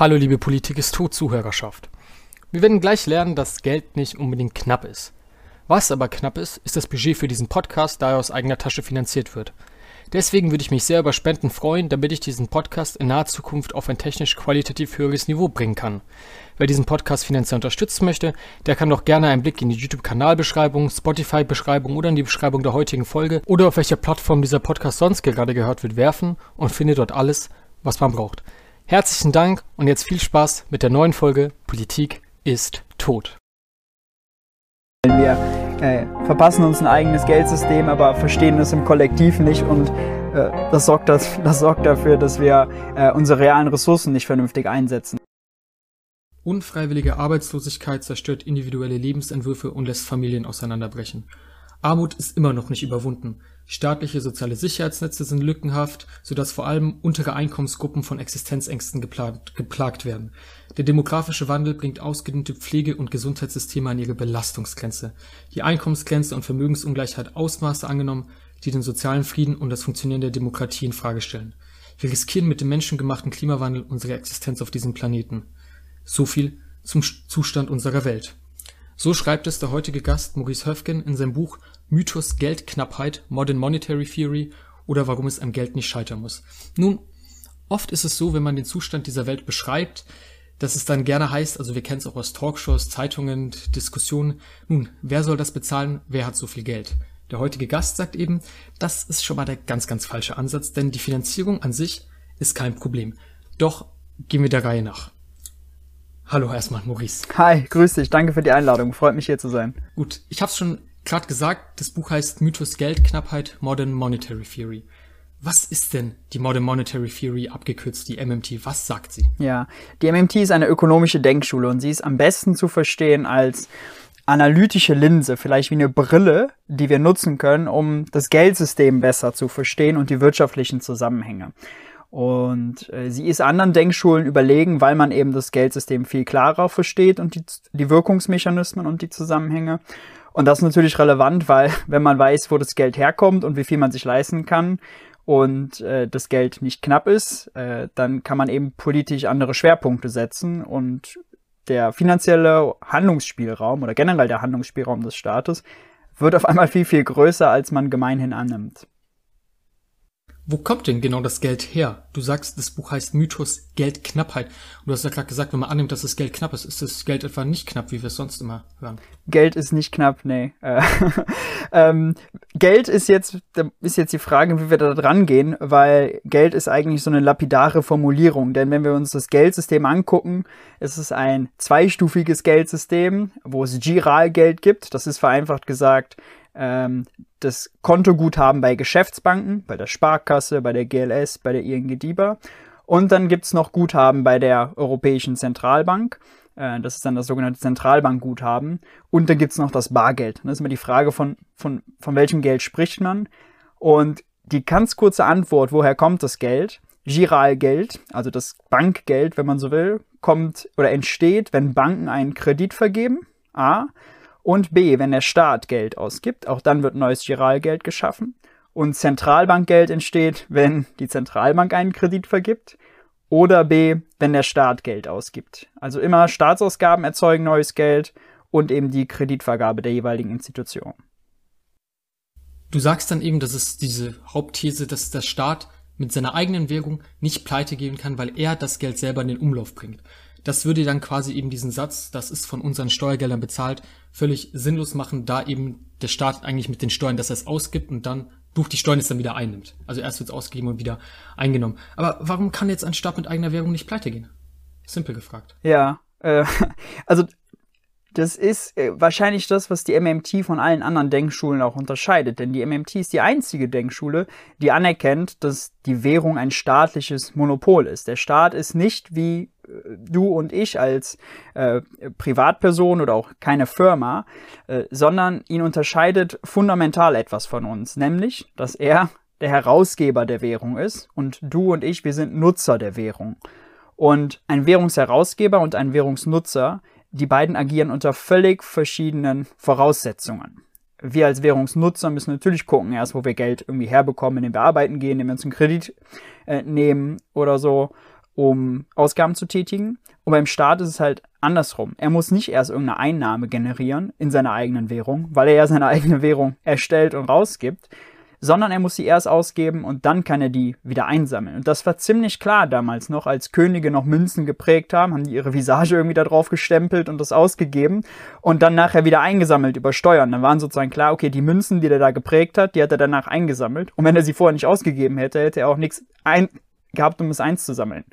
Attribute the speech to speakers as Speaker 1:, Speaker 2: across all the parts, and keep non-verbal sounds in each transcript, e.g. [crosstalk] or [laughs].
Speaker 1: Hallo liebe Politik ist tot Zuhörerschaft. Wir werden gleich lernen, dass Geld nicht unbedingt knapp ist. Was aber knapp ist, ist das Budget für diesen Podcast, da er aus eigener Tasche finanziert wird. Deswegen würde ich mich sehr über Spenden freuen, damit ich diesen Podcast in naher Zukunft auf ein technisch qualitativ höheres Niveau bringen kann. Wer diesen Podcast finanziell unterstützen möchte, der kann doch gerne einen Blick in die YouTube-Kanalbeschreibung, Spotify-Beschreibung oder in die Beschreibung der heutigen Folge oder auf welcher Plattform dieser Podcast sonst gerade gehört wird werfen und findet dort alles, was man braucht. Herzlichen Dank und jetzt viel Spaß mit der neuen Folge Politik ist tot.
Speaker 2: Wir äh, verpassen uns ein eigenes Geldsystem, aber verstehen es im Kollektiv nicht und äh, das, sorgt das, [laughs] das sorgt dafür, dass wir äh, unsere realen Ressourcen nicht vernünftig einsetzen.
Speaker 1: Unfreiwillige Arbeitslosigkeit zerstört individuelle Lebensentwürfe und lässt Familien auseinanderbrechen. Armut ist immer noch nicht überwunden. Staatliche soziale Sicherheitsnetze sind lückenhaft, sodass vor allem untere Einkommensgruppen von Existenzängsten geplagt, geplagt werden. Der demografische Wandel bringt ausgedehnte Pflege- und Gesundheitssysteme an ihre Belastungsgrenze. Die Einkommensgrenze und Vermögensungleichheit Ausmaße angenommen, die den sozialen Frieden und das Funktionieren der Demokratie in Frage stellen. Wir riskieren mit dem menschengemachten Klimawandel unsere Existenz auf diesem Planeten. So viel zum Zustand unserer Welt. So schreibt es der heutige Gast Maurice Höfgen in seinem Buch Mythos Geldknappheit, Modern Monetary Theory oder warum es am Geld nicht scheitern muss. Nun, oft ist es so, wenn man den Zustand dieser Welt beschreibt, dass es dann gerne heißt, also wir kennen es auch aus Talkshows, Zeitungen, Diskussionen, nun, wer soll das bezahlen, wer hat so viel Geld? Der heutige Gast sagt eben, das ist schon mal der ganz, ganz falsche Ansatz, denn die Finanzierung an sich ist kein Problem. Doch gehen wir der Reihe nach. Hallo erstmal, Maurice.
Speaker 2: Hi, grüß dich, danke für die Einladung, freut mich hier zu sein.
Speaker 1: Gut, ich habe es schon gerade gesagt, das Buch heißt Mythos Geldknappheit, Modern Monetary Theory. Was ist denn die Modern Monetary Theory, abgekürzt die MMT? Was sagt sie?
Speaker 2: Ja, die MMT ist eine ökonomische Denkschule und sie ist am besten zu verstehen als analytische Linse, vielleicht wie eine Brille, die wir nutzen können, um das Geldsystem besser zu verstehen und die wirtschaftlichen Zusammenhänge. Und äh, sie ist anderen Denkschulen überlegen, weil man eben das Geldsystem viel klarer versteht und die, die Wirkungsmechanismen und die Zusammenhänge. Und das ist natürlich relevant, weil [laughs] wenn man weiß, wo das Geld herkommt und wie viel man sich leisten kann und äh, das Geld nicht knapp ist, äh, dann kann man eben politisch andere Schwerpunkte setzen und der finanzielle Handlungsspielraum oder generell der Handlungsspielraum des Staates wird auf einmal viel, viel größer, als man gemeinhin annimmt.
Speaker 1: Wo kommt denn genau das Geld her? Du sagst, das Buch heißt Mythos Geldknappheit. Und du hast ja gerade gesagt, wenn man annimmt, dass das Geld knapp ist, ist das Geld etwa nicht knapp, wie wir es sonst immer hören.
Speaker 2: Geld ist nicht knapp, nee. Äh, [laughs] ähm, Geld ist jetzt, ist jetzt die Frage, wie wir da dran gehen, weil Geld ist eigentlich so eine lapidare Formulierung. Denn wenn wir uns das Geldsystem angucken, ist es ein zweistufiges Geldsystem, wo es Giralgeld gibt. Das ist vereinfacht gesagt ähm, das Kontoguthaben bei Geschäftsbanken, bei der Sparkasse, bei der GLS, bei der ING DIBA. Und dann gibt's noch Guthaben bei der Europäischen Zentralbank. Äh, das ist dann das sogenannte Zentralbankguthaben. Und dann gibt's noch das Bargeld. Das ist immer die Frage, von, von, von welchem Geld spricht man. Und die ganz kurze Antwort, woher kommt das Geld? Giralgeld, also das Bankgeld, wenn man so will, kommt oder entsteht, wenn Banken einen Kredit vergeben. A. Und B, wenn der Staat Geld ausgibt, auch dann wird neues Giralgeld geschaffen. Und Zentralbankgeld entsteht, wenn die Zentralbank einen Kredit vergibt. Oder B, wenn der Staat Geld ausgibt. Also immer Staatsausgaben erzeugen neues Geld und eben die Kreditvergabe der jeweiligen Institution.
Speaker 1: Du sagst dann eben, dass es diese Hauptthese, dass der Staat mit seiner eigenen Währung nicht pleite gehen kann, weil er das Geld selber in den Umlauf bringt. Das würde dann quasi eben diesen Satz, das ist von unseren Steuergeldern bezahlt, völlig sinnlos machen, da eben der Staat eigentlich mit den Steuern, dass er es ausgibt und dann durch die Steuern es dann wieder einnimmt. Also erst wird es ausgegeben und wieder eingenommen. Aber warum kann jetzt ein Staat mit eigener Währung nicht pleite gehen? Simpel gefragt.
Speaker 2: Ja, äh, [laughs] also das ist äh, wahrscheinlich das, was die MMT von allen anderen Denkschulen auch unterscheidet. Denn die MMT ist die einzige Denkschule, die anerkennt, dass die Währung ein staatliches Monopol ist. Der Staat ist nicht wie du und ich als äh, Privatperson oder auch keine Firma, äh, sondern ihn unterscheidet fundamental etwas von uns, nämlich, dass er der Herausgeber der Währung ist und du und ich, wir sind Nutzer der Währung. Und ein Währungsherausgeber und ein Währungsnutzer, die beiden agieren unter völlig verschiedenen Voraussetzungen. Wir als Währungsnutzer müssen natürlich gucken, erst wo wir Geld irgendwie herbekommen, indem wir arbeiten gehen, indem wir uns einen Kredit äh, nehmen oder so. Um Ausgaben zu tätigen. Und beim Staat ist es halt andersrum. Er muss nicht erst irgendeine Einnahme generieren in seiner eigenen Währung, weil er ja seine [laughs] eigene Währung erstellt und rausgibt, sondern er muss sie erst ausgeben und dann kann er die wieder einsammeln. Und das war ziemlich klar damals noch, als Könige noch Münzen geprägt haben, haben die ihre Visage irgendwie da drauf gestempelt und das ausgegeben und dann nachher wieder eingesammelt über Steuern. Dann waren sozusagen klar, okay, die Münzen, die der da geprägt hat, die hat er danach eingesammelt. Und wenn er sie vorher nicht ausgegeben hätte, hätte er auch nichts ein gehabt, um es einzusammeln.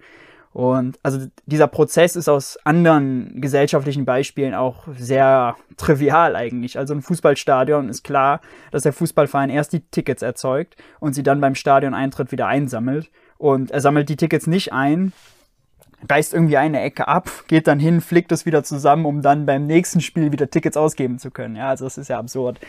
Speaker 2: Und also dieser Prozess ist aus anderen gesellschaftlichen Beispielen auch sehr trivial eigentlich. Also ein Fußballstadion ist klar, dass der Fußballverein erst die Tickets erzeugt und sie dann beim Stadioneintritt wieder einsammelt. Und er sammelt die Tickets nicht ein, reißt irgendwie eine Ecke ab, geht dann hin, flickt es wieder zusammen, um dann beim nächsten Spiel wieder Tickets ausgeben zu können. Ja, also das ist ja absurd.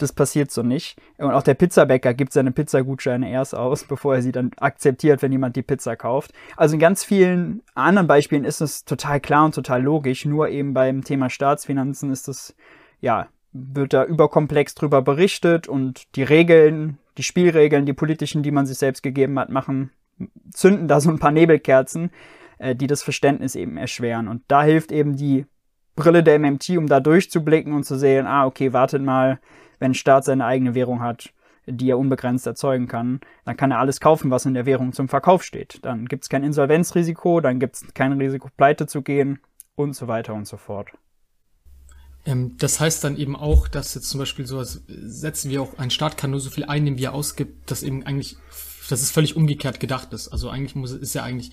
Speaker 2: Das passiert so nicht. Und auch der Pizzabäcker gibt seine Pizzagutscheine erst aus, [laughs] bevor er sie dann akzeptiert, wenn jemand die Pizza kauft. Also in ganz vielen anderen Beispielen ist es total klar und total logisch. Nur eben beim Thema Staatsfinanzen ist es, ja, wird da überkomplex drüber berichtet und die Regeln, die Spielregeln, die politischen, die man sich selbst gegeben hat, machen, zünden da so ein paar Nebelkerzen, äh, die das Verständnis eben erschweren. Und da hilft eben die Brille der MMT, um da durchzublicken und zu sehen, ah, okay, wartet mal, wenn ein Staat seine eigene Währung hat, die er unbegrenzt erzeugen kann, dann kann er alles kaufen, was in der Währung zum Verkauf steht. Dann gibt es kein Insolvenzrisiko, dann gibt es kein Risiko, pleite zu gehen und so weiter und so fort.
Speaker 1: Ähm, das heißt dann eben auch, dass jetzt zum Beispiel sowas setzen wir auch, ein Staat kann nur so viel einnehmen, wie er ausgibt, dass eben eigentlich, dass es völlig umgekehrt gedacht ist. Also eigentlich muss, ist ja eigentlich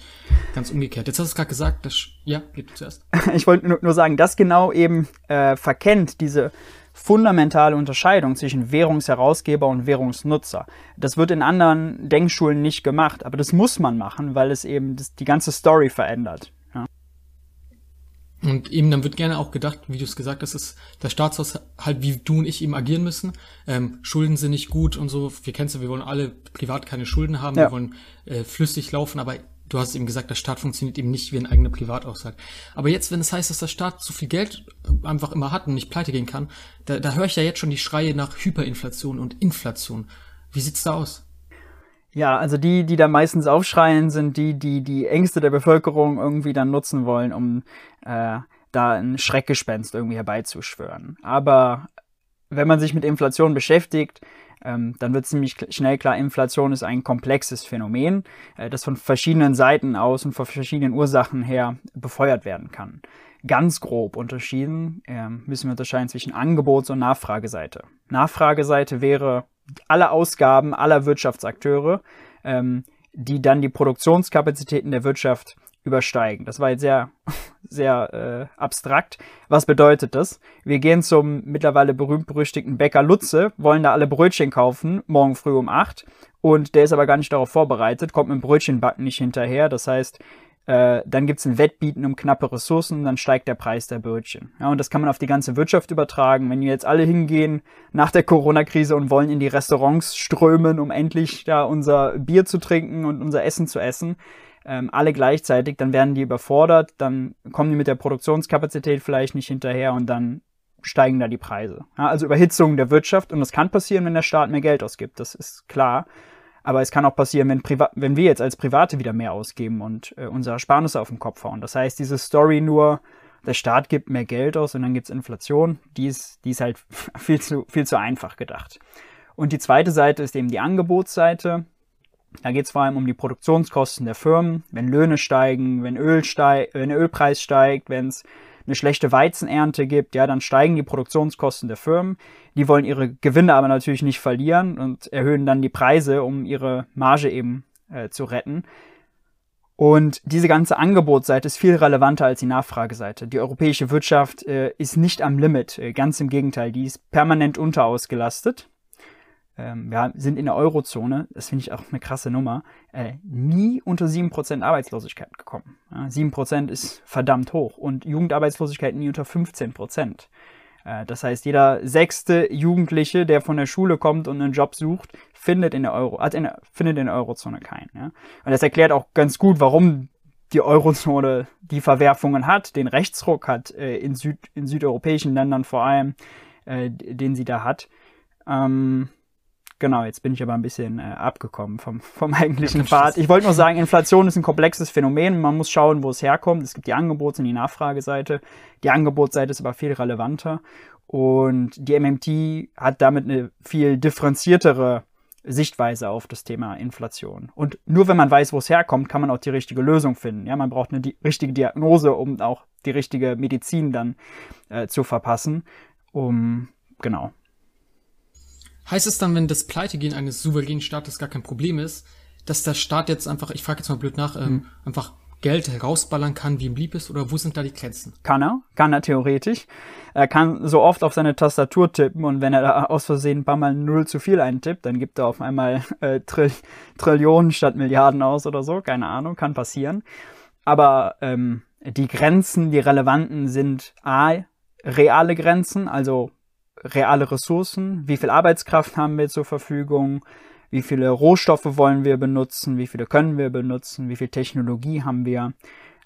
Speaker 1: ganz umgekehrt. Jetzt hast du es gerade gesagt, dass, ja, geht zuerst. [laughs]
Speaker 2: Ich wollte nur, nur sagen, das genau eben äh, verkennt diese fundamentale Unterscheidung zwischen Währungsherausgeber und Währungsnutzer. Das wird in anderen Denkschulen nicht gemacht, aber das muss man machen, weil es eben das, die ganze Story verändert. Ja.
Speaker 1: Und eben dann wird gerne auch gedacht, wie du es gesagt hast, dass der Staatshaushalt, wie du und ich eben agieren müssen. Ähm, Schulden sind nicht gut und so. Wir kennen es ja, wir wollen alle privat keine Schulden haben, ja. wir wollen äh, flüssig laufen, aber du hast eben gesagt, der Staat funktioniert eben nicht wie ein eigener Privataushalt. Aber jetzt, wenn es heißt, dass der Staat so viel Geld einfach immer hat und nicht pleite gehen kann, da, da höre ich ja jetzt schon die Schreie nach Hyperinflation und Inflation. Wie sieht's da aus?
Speaker 2: Ja, also die, die da meistens aufschreien, sind die, die die Ängste der Bevölkerung irgendwie dann nutzen wollen, um äh, da ein Schreckgespenst irgendwie herbeizuschwören. Aber wenn man sich mit Inflation beschäftigt, ähm, dann wird ziemlich schnell klar, Inflation ist ein komplexes Phänomen, äh, das von verschiedenen Seiten aus und von verschiedenen Ursachen her befeuert werden kann. Ganz grob unterschieden äh, müssen wir unterscheiden zwischen Angebots- und Nachfrageseite. Nachfrageseite wäre alle Ausgaben aller Wirtschaftsakteure, ähm, die dann die Produktionskapazitäten der Wirtschaft übersteigen. Das war jetzt sehr, [laughs] sehr äh, abstrakt. Was bedeutet das? Wir gehen zum mittlerweile berühmt-berüchtigten Bäcker Lutze, wollen da alle Brötchen kaufen, morgen früh um acht, und der ist aber gar nicht darauf vorbereitet, kommt mit dem Brötchenbacken nicht hinterher. Das heißt, äh, dann gibt's ein Wettbieten um knappe Ressourcen, dann steigt der Preis der Brötchen. Ja, und das kann man auf die ganze Wirtschaft übertragen. Wenn wir jetzt alle hingehen nach der Corona-Krise und wollen in die Restaurants strömen, um endlich da unser Bier zu trinken und unser Essen zu essen, ähm, alle gleichzeitig, dann werden die überfordert, dann kommen die mit der Produktionskapazität vielleicht nicht hinterher und dann steigen da die Preise. Ja, also Überhitzung der Wirtschaft und das kann passieren, wenn der Staat mehr Geld ausgibt, das ist klar. Aber es kann auch passieren, wenn, Priva wenn wir jetzt als Private wieder mehr ausgeben und äh, unsere Ersparnisse auf den Kopf hauen. Das heißt, diese Story nur, der Staat gibt mehr Geld aus und dann gibt's Inflation, die ist, die ist halt [laughs] viel zu, viel zu einfach gedacht. Und die zweite Seite ist eben die Angebotsseite. Da geht es vor allem um die Produktionskosten der Firmen. Wenn Löhne steigen, wenn, Öl steig, wenn der Ölpreis steigt, wenn es eine schlechte Weizenernte gibt, ja, dann steigen die Produktionskosten der Firmen. Die wollen ihre Gewinne aber natürlich nicht verlieren und erhöhen dann die Preise, um ihre Marge eben äh, zu retten. Und diese ganze Angebotsseite ist viel relevanter als die Nachfrageseite. Die europäische Wirtschaft äh, ist nicht am Limit, äh, ganz im Gegenteil, die ist permanent unterausgelastet ähm, wir sind in der Eurozone, das finde ich auch eine krasse Nummer, äh, nie unter 7% Arbeitslosigkeit gekommen. Ja, 7% ist verdammt hoch und Jugendarbeitslosigkeit nie unter 15%. Äh, das heißt, jeder sechste Jugendliche, der von der Schule kommt und einen Job sucht, findet in der Euro, also in findet in der Eurozone keinen. Ja? Und das erklärt auch ganz gut, warum die Eurozone die Verwerfungen hat, den Rechtsruck hat äh, in, Süd, in südeuropäischen Ländern vor allem, äh, den sie da hat. Ähm, genau, jetzt bin ich aber ein bisschen äh, abgekommen vom, [laughs] vom eigentlichen Pfad. Ich wollte nur sagen, Inflation ist ein komplexes Phänomen. Man muss schauen, wo es herkommt. Es gibt die Angebots- und die Nachfrageseite. Die Angebotsseite ist aber viel relevanter. Und die MMT hat damit eine viel differenziertere Sichtweise auf das Thema Inflation. Und nur wenn man weiß, wo es herkommt, kann man auch die richtige Lösung finden. Ja, man braucht eine di richtige Diagnose, um auch die richtige Medizin dann äh, zu verpassen. Um genau.
Speaker 1: Heißt es dann, wenn das Pleitegehen eines souveränen Staates gar kein Problem ist, dass der Staat jetzt einfach, ich frage jetzt mal blöd nach, ähm, mhm. einfach Geld herausballern kann, wie ihm lieb ist, oder wo sind da die Grenzen?
Speaker 2: Kann er, kann er theoretisch. Er kann so oft auf seine Tastatur tippen und wenn er da aus Versehen ein paar Mal Null zu viel eintippt, dann gibt er auf einmal [laughs] äh, Trill Trillionen statt Milliarden aus oder so, keine Ahnung, kann passieren. Aber ähm, die Grenzen, die relevanten sind A, reale Grenzen, also reale Ressourcen, wie viel Arbeitskraft haben wir zur Verfügung, wie viele Rohstoffe wollen wir benutzen, wie viele können wir benutzen, wie viel Technologie haben wir.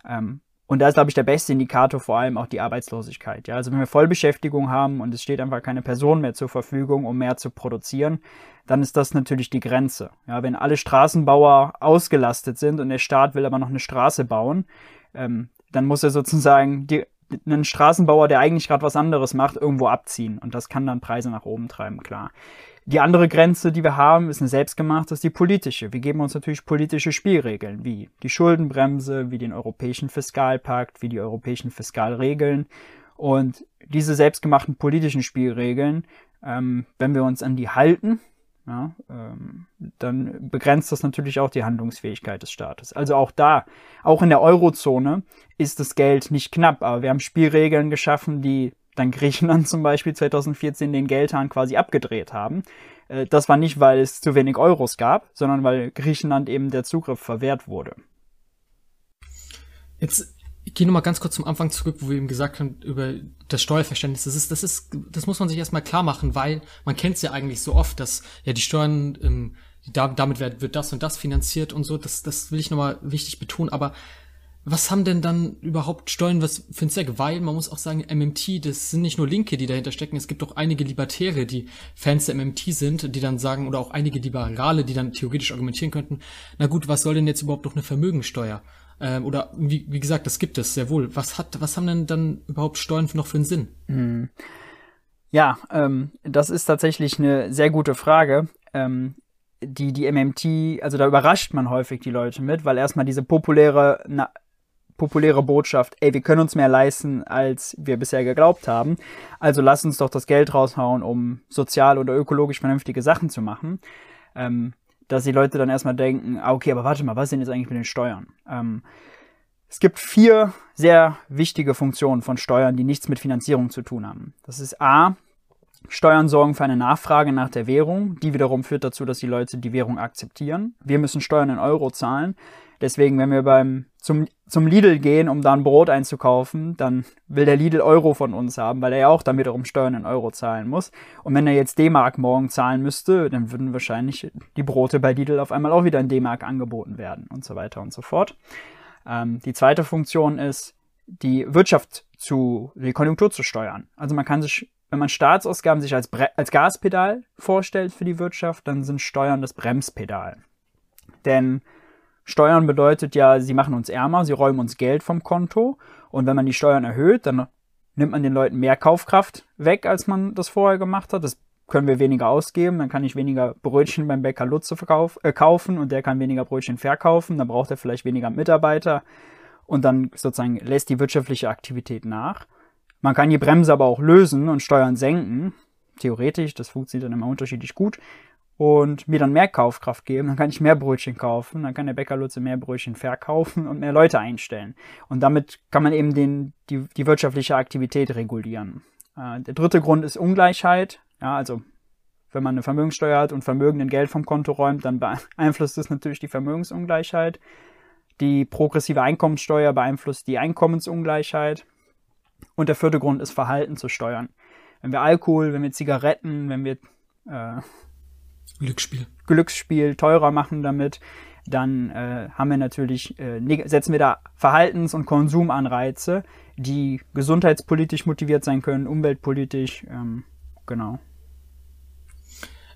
Speaker 2: Ähm, und da ist, glaube ich, der beste Indikator vor allem auch die Arbeitslosigkeit. Ja? Also wenn wir Vollbeschäftigung haben und es steht einfach keine Person mehr zur Verfügung, um mehr zu produzieren, dann ist das natürlich die Grenze. Ja? Wenn alle Straßenbauer ausgelastet sind und der Staat will aber noch eine Straße bauen, ähm, dann muss er sozusagen die, einen Straßenbauer, der eigentlich gerade was anderes macht, irgendwo abziehen. Und das kann dann Preise nach oben treiben, klar. Die andere Grenze, die wir haben, ist eine selbstgemachte, ist die politische. Wir geben uns natürlich politische Spielregeln, wie die Schuldenbremse, wie den Europäischen Fiskalpakt, wie die europäischen Fiskalregeln. Und diese selbstgemachten politischen Spielregeln, ähm, wenn wir uns an die halten, ja, ähm, dann begrenzt das natürlich auch die Handlungsfähigkeit des Staates. Also auch da, auch in der Eurozone ist das Geld nicht knapp, aber wir haben Spielregeln geschaffen, die dann Griechenland [laughs] zum Beispiel 2014 den Geldhahn quasi abgedreht haben. Äh, das war nicht, weil es zu wenig Euros gab, sondern weil Griechenland eben der Zugriff verwehrt wurde.
Speaker 1: Jetzt ich gehe nochmal ganz kurz zum Anfang zurück, wo wir eben gesagt haben über das Steuerverständnis. Das ist, das ist, das muss man sich erstmal klar machen, weil man kennt es ja eigentlich so oft, dass ja die Steuern, ähm, damit wird, wird das und das finanziert und so. Das, das will ich nochmal wichtig betonen. Aber was haben denn dann überhaupt Steuern was für ein Zweck? Weil man muss auch sagen, MMT, das sind nicht nur Linke, die dahinter stecken. Es gibt auch einige Libertäre, die Fans der MMT sind, die dann sagen, oder auch einige Liberale, die dann theoretisch argumentieren könnten, na gut, was soll denn jetzt überhaupt noch eine Vermögensteuer? Ähm, oder wie, wie gesagt, das gibt es sehr wohl. Was hat, was haben denn dann überhaupt Steuern noch für einen Sinn? Hm.
Speaker 2: Ja, ähm, das ist tatsächlich eine sehr gute Frage. Ähm, die, die MMT, also da überrascht man häufig die Leute mit, weil erstmal diese populäre na, populäre Botschaft, ey, wir können uns mehr leisten, als wir bisher geglaubt haben. Also lass uns doch das Geld raushauen, um sozial oder ökologisch vernünftige Sachen zu machen. Ähm, dass die Leute dann erstmal denken, ah, okay, aber warte mal, was denn jetzt eigentlich mit den Steuern? Ähm, es gibt vier sehr wichtige Funktionen von Steuern, die nichts mit Finanzierung zu tun haben. Das ist A, Steuern sorgen für eine Nachfrage nach der Währung. Die wiederum führt dazu, dass die Leute die Währung akzeptieren. Wir müssen Steuern in Euro zahlen. Deswegen, wenn wir beim, zum, zum Lidl gehen, um da ein Brot einzukaufen, dann will der Lidl Euro von uns haben, weil er ja auch dann wiederum Steuern in Euro zahlen muss. Und wenn er jetzt D-Mark morgen zahlen müsste, dann würden wahrscheinlich die Brote bei Lidl auf einmal auch wieder in D-Mark angeboten werden und so weiter und so fort. Ähm, die zweite Funktion ist, die Wirtschaft zu, die Konjunktur zu steuern. Also man kann sich, wenn man Staatsausgaben sich als, Bre als Gaspedal vorstellt für die Wirtschaft, dann sind Steuern das Bremspedal. Denn Steuern bedeutet ja, sie machen uns ärmer, sie räumen uns Geld vom Konto. Und wenn man die Steuern erhöht, dann nimmt man den Leuten mehr Kaufkraft weg, als man das vorher gemacht hat. Das können wir weniger ausgeben, dann kann ich weniger Brötchen beim Bäcker Lutze verkauf, äh, kaufen und der kann weniger Brötchen verkaufen, dann braucht er vielleicht weniger Mitarbeiter und dann sozusagen lässt die wirtschaftliche Aktivität nach. Man kann die Bremse aber auch lösen und Steuern senken. Theoretisch, das funktioniert dann immer unterschiedlich gut und mir dann mehr Kaufkraft geben, dann kann ich mehr Brötchen kaufen, dann kann der Bäcker Lutze mehr Brötchen verkaufen [laughs] und mehr Leute einstellen. Und damit kann man eben den, die, die wirtschaftliche Aktivität regulieren. Äh, der dritte Grund ist Ungleichheit. Ja, also wenn man eine Vermögenssteuer hat und Vermögen in Geld vom Konto räumt, dann beeinflusst das natürlich die Vermögensungleichheit. Die progressive Einkommenssteuer beeinflusst die Einkommensungleichheit. Und der vierte Grund ist Verhalten zu steuern. Wenn wir Alkohol, wenn wir Zigaretten, wenn wir äh,
Speaker 1: Glücksspiel.
Speaker 2: Glücksspiel teurer machen damit, dann äh, haben wir natürlich, äh, setzen wir da Verhaltens- und Konsumanreize, die gesundheitspolitisch motiviert sein können, umweltpolitisch, ähm, genau.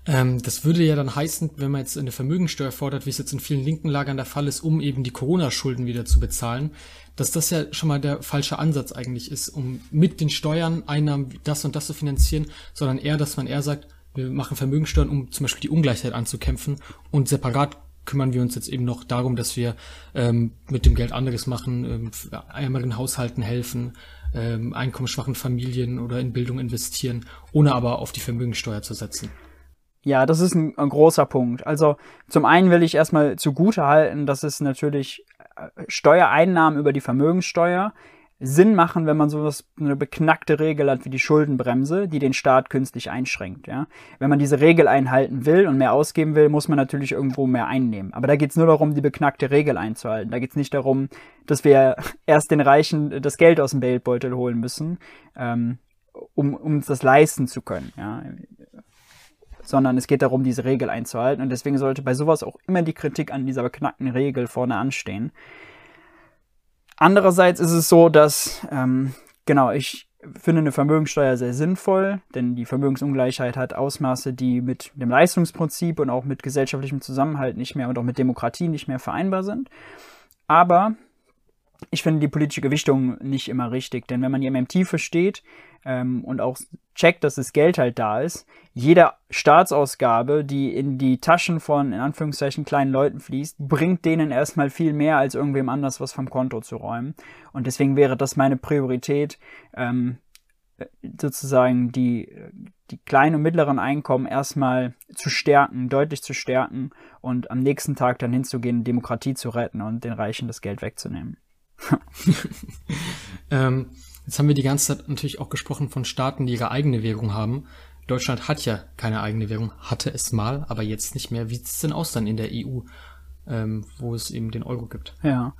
Speaker 1: Ähm, das würde ja dann heißen, wenn man jetzt eine Vermögensteuer fordert, wie es jetzt in vielen linken Lagern der Fall ist, um eben die Corona-Schulden wieder zu bezahlen, dass das ja schon mal der falsche Ansatz eigentlich ist, um mit den Steuern Einnahmen das und das zu finanzieren, sondern eher, dass man eher sagt, wir machen Vermögensteuern, um zum Beispiel die Ungleichheit anzukämpfen und separat kümmern wir uns jetzt eben noch darum, dass wir ähm, mit dem Geld anderes machen, ähm, ärmeren Haushalten helfen, ähm, einkommensschwachen Familien oder in Bildung investieren, ohne aber auf die Vermögensteuer zu setzen.
Speaker 2: Ja, das ist ein, ein, großer Punkt. Also zum einen will ich erstmal zugute halten, dass es natürlich äh, Steuereinnahmen über die Vermögenssteuer Sinn machen, wenn man so eine beknackte Regel hat wie die Schuldenbremse, die den Staat künstlich einschränkt. Ja? Wenn man diese Regel einhalten will und mehr ausgeben will, muss man natürlich irgendwo mehr einnehmen. Aber da geht es nur darum, die beknackte Regel einzuhalten. Da geht es nicht darum, dass wir [laughs] erst den Reichen das Geld aus dem Geldbeutel holen müssen, ähm, um, um das leisten zu können. Ja? sondern es geht darum, diese Regel einzuhalten. Und deswegen sollte bei sowas auch immer die Kritik an dieser beknackten Regel vorne anstehen. Andererseits ist es so, dass, ähm, genau, ich finde eine Vermögenssteuer sehr sinnvoll, denn die Vermögensungleichheit hat Ausmaße, die mit dem Leistungsprinzip und auch mit gesellschaftlichem Zusammenhalt nicht mehr und auch mit Demokratie nicht mehr vereinbar sind. Aber ich finde die politische Gewichtung nicht immer richtig, denn wenn man die MMT versteht ähm, und auch checkt, dass das Geld halt da ist, jede Staatsausgabe, die in die Taschen von, in Anführungszeichen, kleinen Leuten fließt, bringt denen erstmal viel mehr, als irgendwem anders was vom Konto zu räumen. Und deswegen wäre das meine Priorität, ähm, sozusagen die, die kleinen und mittleren Einkommen erstmal zu stärken, deutlich zu stärken und am nächsten Tag dann hinzugehen, Demokratie zu retten und den Reichen das Geld wegzunehmen. [laughs] [laughs]
Speaker 1: ähm, jetzt haben wir die ganze Zeit natürlich auch gesprochen von Staaten, die ihre eigene Währung haben. Deutschland hat ja keine eigene Währung, hatte es mal, aber jetzt nicht mehr. Wie sieht es denn aus dann in der EU, ähm, wo es eben den Euro gibt?
Speaker 2: Ja.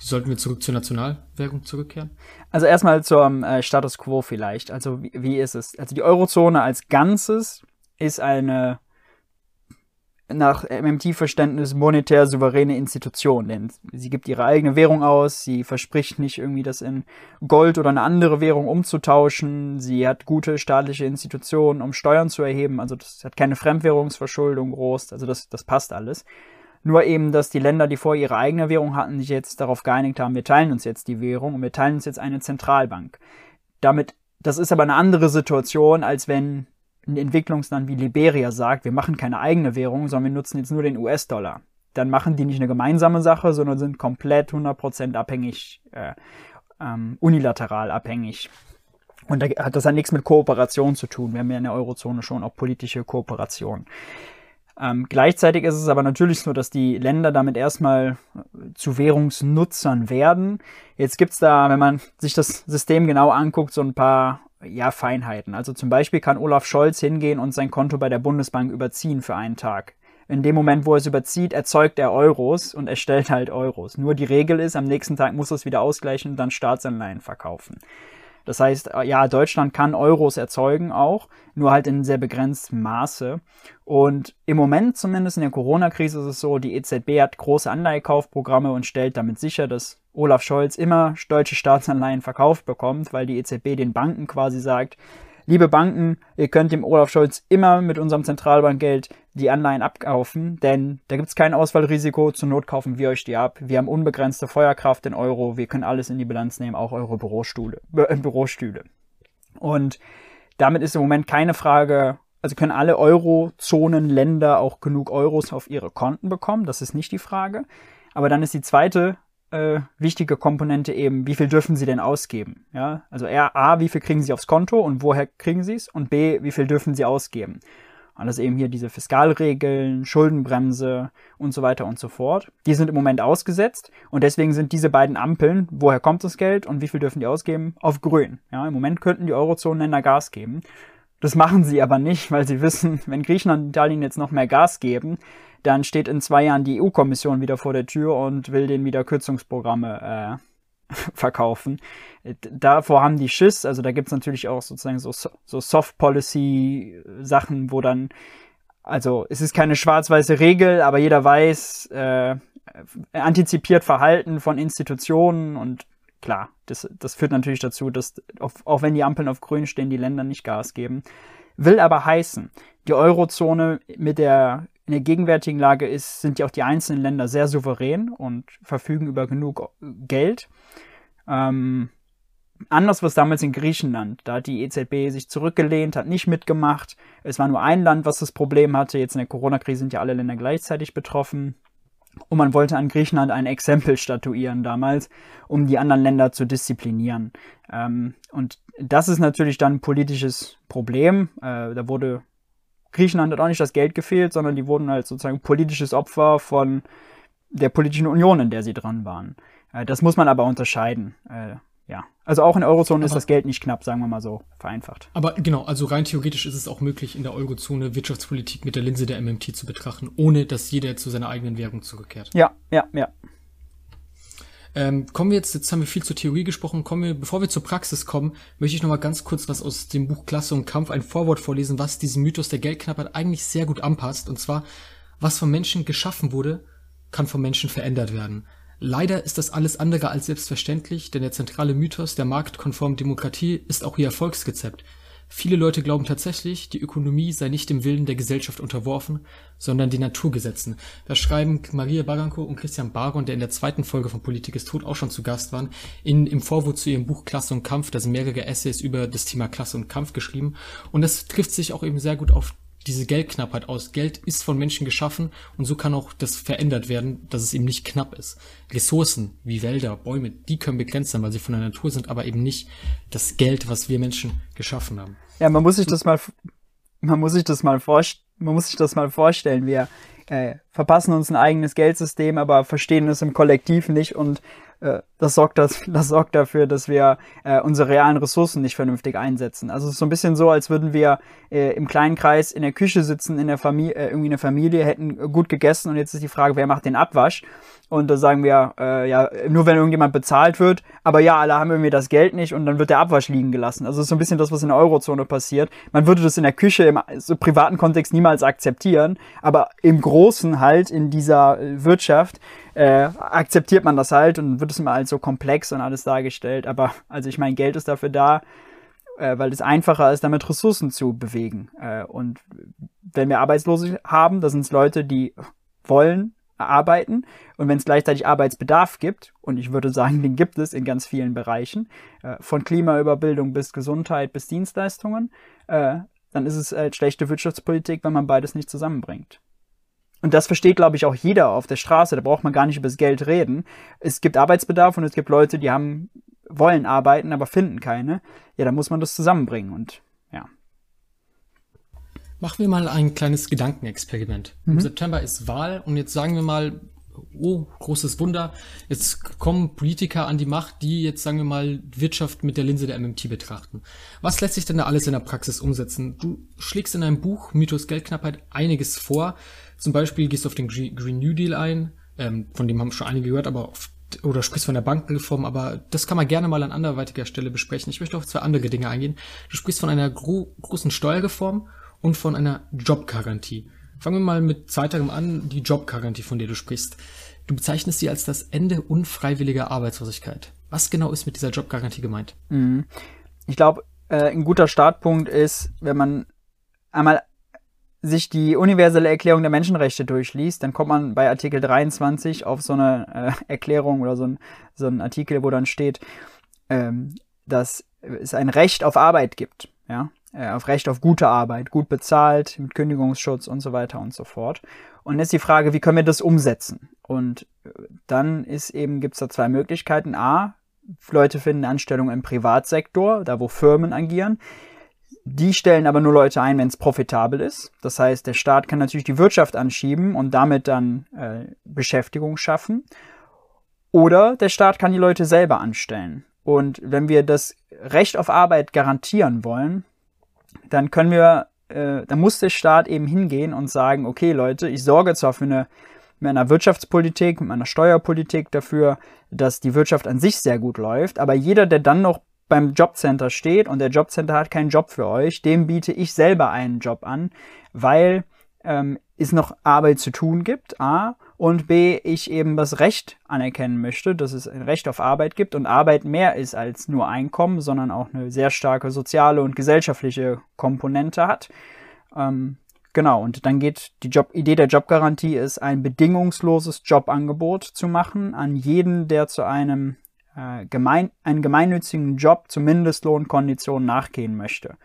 Speaker 1: Sollten wir zurück zur Nationalwährung zurückkehren?
Speaker 2: Also erstmal zum äh, Status quo vielleicht. Also wie, wie ist es? Also die Eurozone als Ganzes ist eine nach MMT-Verständnis monetär souveräne Institution, denn sie gibt ihre eigene Währung aus, sie verspricht nicht irgendwie das in Gold oder eine andere Währung umzutauschen, sie hat gute staatliche Institutionen, um Steuern zu erheben, also das hat keine Fremdwährungsverschuldung groß, also das, das passt alles. Nur eben, dass die Länder, die vor ihre eigene Währung hatten, sich jetzt darauf geeinigt haben, wir teilen uns jetzt die Währung und wir teilen uns jetzt eine Zentralbank. Damit, das ist aber eine andere Situation, als wenn ein Entwicklungsland wie Liberia sagt, wir machen keine eigene Währung, sondern wir nutzen jetzt nur den US-Dollar, dann machen die nicht eine gemeinsame Sache, sondern sind komplett 100% abhängig, äh, ähm, unilateral abhängig. Und da hat das hat nichts mit Kooperation zu tun. Wir haben ja in der Eurozone schon auch politische Kooperation. Ähm, gleichzeitig ist es aber natürlich so, dass die Länder damit erstmal zu Währungsnutzern werden. Jetzt gibt's da, wenn man sich das System genau anguckt, so ein paar ja, Feinheiten. Also zum Beispiel kann Olaf Scholz hingehen und sein Konto bei der Bundesbank überziehen für einen Tag. In dem Moment, wo er es überzieht, erzeugt er Euros und erstellt halt Euros. Nur die Regel ist, am nächsten Tag muss er es wieder ausgleichen und dann Staatsanleihen verkaufen. Das heißt, äh, ja, Deutschland kann Euros erzeugen auch, nur halt in sehr begrenztem Maße. Und im Moment, zumindest in der Corona-Krise, ist es so, die EZB hat große Anleihekaufprogramme und stellt damit sicher, dass Olaf Scholz immer deutsche Staatsanleihen verkauft bekommt, weil die EZB den Banken quasi sagt, liebe Banken, ihr könnt dem Olaf Scholz immer mit unserem Zentralbankgeld die Anleihen abkaufen, denn da gibt es kein Ausfallrisiko, zur Not kaufen wir euch die ab. Wir haben unbegrenzte Feuerkraft in Euro, wir können alles in die Bilanz nehmen, auch eure Bürostühle. Äh, Bürostühle. Und damit ist im Moment keine Frage, also können alle Eurozonenländer auch genug Euros auf ihre Konten bekommen, das ist nicht die Frage. Aber dann ist die zweite äh, wichtige Komponente eben, wie viel dürfen sie denn ausgeben? Ja, also A, wie viel kriegen sie aufs Konto und woher kriegen sie es? Und B, wie viel dürfen sie ausgeben? Alles eben hier diese Fiskalregeln, Schuldenbremse und so weiter und so fort. Die sind im Moment ausgesetzt und deswegen sind diese beiden Ampeln, woher kommt das Geld und wie viel dürfen die ausgeben, auf grün. Ja, im Moment könnten die Eurozonenländer Gas geben. Das machen sie aber nicht, weil sie wissen, wenn Griechenland und Italien jetzt noch mehr Gas geben, dann steht in zwei Jahren die EU-Kommission wieder vor der Tür und will denen wieder Kürzungsprogramme äh, [laughs] verkaufen. Davor haben die Schiss, also da gibt es natürlich auch sozusagen so, so Soft-Policy-Sachen, wo dann, also es ist keine schwarz-weiße Regel, aber jeder weiß, äh, antizipiert Verhalten von Institutionen und klar, das, das führt natürlich dazu, dass auch, auch wenn die Ampeln auf grün stehen, die Länder nicht Gas geben. Will aber heißen, die Eurozone mit der in der gegenwärtigen Lage ist, sind ja auch die einzelnen Länder sehr souverän und verfügen über genug Geld. Ähm, anders war es damals in Griechenland. Da hat die EZB sich zurückgelehnt, hat nicht mitgemacht. Es war nur ein Land, was das Problem hatte. Jetzt in der Corona-Krise sind ja alle Länder gleichzeitig betroffen. Und man wollte an Griechenland ein Exempel statuieren damals, um die anderen Länder zu disziplinieren. Ähm, und das ist natürlich dann ein politisches Problem. Äh, da wurde Griechenland hat auch nicht das Geld gefehlt, sondern die wurden halt sozusagen politisches Opfer von der politischen Union, in der sie dran waren. Äh, das muss man aber unterscheiden. Äh, ja, also auch in der Eurozone aber, ist das Geld nicht knapp, sagen wir mal so, vereinfacht.
Speaker 1: Aber genau, also rein theoretisch ist es auch möglich, in der Eurozone Wirtschaftspolitik mit der Linse der MMT zu betrachten, ohne dass jeder zu seiner eigenen Währung zurückkehrt.
Speaker 2: Ja, ja, ja.
Speaker 1: Ähm, kommen wir jetzt, jetzt haben wir viel zur Theorie gesprochen, kommen wir, bevor wir zur Praxis kommen, möchte ich noch mal ganz kurz was aus dem Buch Klasse und Kampf, ein Vorwort vorlesen, was diesen Mythos der Geldknappheit eigentlich sehr gut anpasst. Und zwar, was vom Menschen geschaffen wurde, kann vom Menschen verändert werden. Leider ist das alles andere als selbstverständlich, denn der zentrale Mythos der marktkonformen Demokratie ist auch ihr Erfolgsrezept. Viele Leute glauben tatsächlich, die Ökonomie sei nicht dem Willen der Gesellschaft unterworfen, sondern den Naturgesetzen. Das schreiben Maria Baranko und Christian Baron, der in der zweiten Folge von Politik ist tot auch schon zu Gast waren, in, im Vorwort zu ihrem Buch Klasse und Kampf, da sind mehrere Essays über das Thema Klasse und Kampf geschrieben. Und das trifft sich auch eben sehr gut auf diese Geldknappheit aus. Geld ist von Menschen geschaffen und so kann auch das verändert werden, dass es eben nicht knapp ist. Ressourcen wie Wälder, Bäume, die können begrenzt sein, weil sie von der Natur sind, aber eben nicht das Geld, was wir Menschen geschaffen haben.
Speaker 2: Ja, man muss sich das mal, man muss sich das mal vorstellen, man muss sich das mal vorstellen. Wir äh, verpassen uns ein eigenes Geldsystem, aber verstehen es im Kollektiv nicht und äh, das, sorgt das, [laughs] das sorgt dafür, dass wir äh, unsere realen Ressourcen nicht vernünftig einsetzen. Also es ist so ein bisschen so, als würden wir äh, im kleinen Kreis in der Küche sitzen, in der Familie, äh, irgendwie eine Familie, hätten gut gegessen und jetzt ist die Frage, wer macht den Abwasch? Und da sagen wir, äh, ja, nur wenn irgendjemand bezahlt wird, aber ja, alle haben irgendwie das Geld nicht und dann wird der Abwasch liegen gelassen. Also es ist so ein bisschen das, was in der Eurozone passiert. Man würde das in der Küche im so privaten Kontext niemals akzeptieren, aber im Großen halt in dieser äh, Wirtschaft äh, akzeptiert man das halt und wird es immer als so komplex und alles dargestellt. Aber also ich meine, Geld ist dafür da, äh, weil es einfacher ist, damit Ressourcen zu bewegen. Äh, und wenn wir Arbeitslose haben, das sind Leute, die wollen arbeiten. Und wenn es gleichzeitig Arbeitsbedarf gibt, und ich würde sagen, [laughs] den gibt es in ganz vielen Bereichen, äh, von Klima über Bildung bis Gesundheit bis Dienstleistungen, äh, dann ist es äh, schlechte Wirtschaftspolitik, wenn man beides nicht zusammenbringt. Und das versteht, glaube ich, auch jeder auf der Straße. Da braucht man gar nicht über das Geld reden. Es gibt Arbeitsbedarf und es gibt Leute, die haben, wollen arbeiten, aber finden keine. Ja, da muss man das zusammenbringen und ja.
Speaker 1: Machen wir mal ein kleines Gedankenexperiment. Mhm. Im September ist Wahl und jetzt sagen wir mal, oh, großes Wunder, jetzt kommen Politiker an die Macht, die jetzt, sagen wir mal, Wirtschaft mit der Linse der MMT betrachten. Was lässt sich denn da alles in der Praxis umsetzen? Du schlägst in deinem Buch Mythos Geldknappheit einiges vor. Zum Beispiel gehst du auf den Green New Deal ein, ähm, von dem haben schon einige gehört, aber auf, oder sprichst von der Bankenreform, aber das kann man gerne mal an anderweitiger Stelle besprechen. Ich möchte auf zwei andere Dinge eingehen. Du sprichst von einer gro großen Steuerreform und von einer Jobgarantie. Fangen wir mal mit zweiterem an, die Jobgarantie, von der du sprichst. Du bezeichnest sie als das Ende unfreiwilliger Arbeitslosigkeit. Was genau ist mit dieser Jobgarantie gemeint?
Speaker 2: Mhm. Ich glaube, äh, ein guter Startpunkt ist, wenn man einmal sich die universelle Erklärung der Menschenrechte durchliest, dann kommt man bei Artikel 23 auf so eine äh, Erklärung oder so ein, so Artikel, wo dann steht, ähm, dass es ein Recht auf Arbeit gibt. Ja? Äh, auf Recht auf gute Arbeit, gut bezahlt, mit Kündigungsschutz und so weiter und so fort. Und jetzt die Frage, wie können wir das umsetzen? Und äh, dann ist eben, gibt es da zwei Möglichkeiten. A, Leute finden Anstellung im Privatsektor, da wo Firmen agieren. Die stellen aber nur Leute ein, wenn es profitabel ist. Das heißt, der Staat kann natürlich die Wirtschaft anschieben und damit dann äh, Beschäftigung schaffen. Oder der Staat kann die Leute selber anstellen. Und wenn wir das Recht auf Arbeit garantieren wollen, dann können wir, äh, dann muss der Staat eben hingehen und sagen, okay Leute, ich sorge zwar für eine mit einer Wirtschaftspolitik, mit einer Steuerpolitik dafür, dass die Wirtschaft an sich sehr gut läuft, aber jeder, der dann noch beim Jobcenter steht und der Jobcenter hat keinen Job für euch, dem biete ich selber einen Job an, weil ähm, es noch Arbeit zu tun gibt, A, und B, ich eben das Recht anerkennen möchte, dass es ein Recht auf Arbeit gibt und Arbeit mehr ist als nur Einkommen, sondern auch eine sehr starke soziale und gesellschaftliche Komponente hat. Ähm, genau, und dann geht die Job Idee der Jobgarantie ist, ein bedingungsloses Jobangebot zu machen an jeden, der zu einem gemein, einen gemeinnützigen Job zu Mindestlohnkonditionen nachgehen möchte.